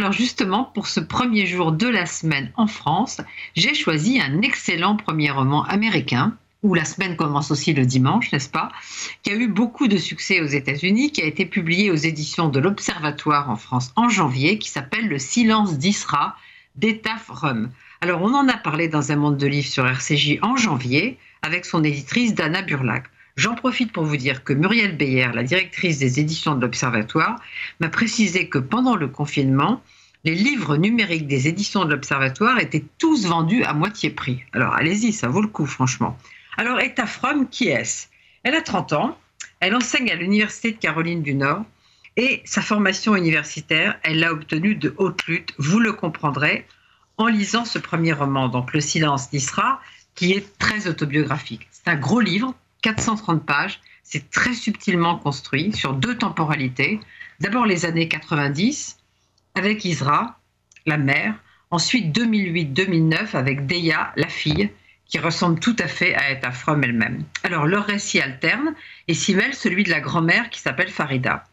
alors justement, pour ce premier jour de la semaine en France, j'ai choisi un excellent premier roman américain, où la semaine commence aussi le dimanche, n'est-ce pas, qui a eu beaucoup de succès aux États-Unis, qui a été publié aux éditions de l'Observatoire en France en janvier, qui s'appelle Le silence d'Isra d'Etaf Rum. Alors, on en a parlé dans un monde de livres sur RCJ en janvier, avec son éditrice Dana Burlac. J'en profite pour vous dire que Muriel Beyer, la directrice des éditions de l'Observatoire, m'a précisé que pendant le confinement, les livres numériques des éditions de l'Observatoire étaient tous vendus à moitié prix. Alors allez-y, ça vaut le coup, franchement. Alors, Etta qui est-ce? Elle a 30 ans, elle enseigne à l'Université de Caroline du Nord et sa formation universitaire, elle l'a obtenue de haute lutte, vous le comprendrez, en lisant ce premier roman, donc Le silence d'Isra, qui est très autobiographique. C'est un gros livre 430 pages. C'est très subtilement construit sur deux temporalités. D'abord les années 90 avec Isra, la mère. Ensuite 2008-2009 avec Deya, la fille, qui ressemble tout à fait à Etta Fromm elle-même. Alors leur récit alterne et s'y mêle celui de la grand-mère qui s'appelle Farida.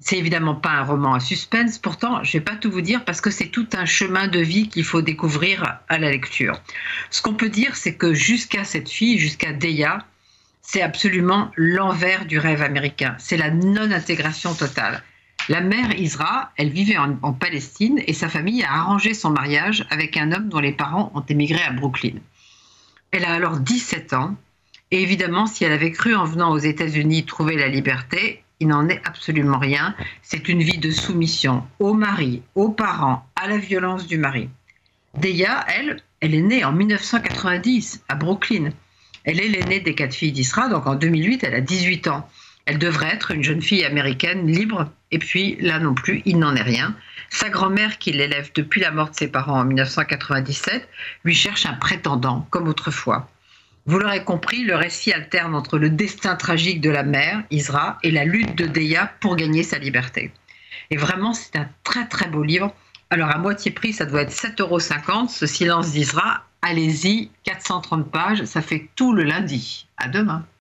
C'est évidemment pas un roman à suspense, pourtant je vais pas tout vous dire parce que c'est tout un chemin de vie qu'il faut découvrir à la lecture. Ce qu'on peut dire, c'est que jusqu'à cette fille, jusqu'à Deya, c'est absolument l'envers du rêve américain. C'est la non-intégration totale. La mère Isra, elle vivait en, Palestine et sa famille a arrangé son mariage avec un homme dont les parents ont émigré à Brooklyn. Elle a alors 17 ans et évidemment, si elle avait cru en venant aux États-Unis trouver la liberté, il n'en est absolument rien. C'est une vie de soumission au mari, aux parents, à la violence du mari. Deya, elle, elle est née en 1990 à Brooklyn. Elle est l'aînée des quatre filles d'Isra, donc en 2008, elle a 18 ans. Elle devrait être une jeune fille américaine libre, et puis là non plus, il n'en est rien. Sa grand-mère, qui l'élève depuis la mort de ses parents en 1997, lui cherche un prétendant, comme autrefois. Vous l'aurez compris, le récit alterne entre le destin tragique de la mère, Isra, et la lutte de Deya pour gagner sa liberté. Et vraiment, c'est un très très beau livre. Alors à moitié prix, ça doit être 7,50 euros, ce silence d'Isra, allez-y, 430 pages, ça fait tout le lundi. À demain.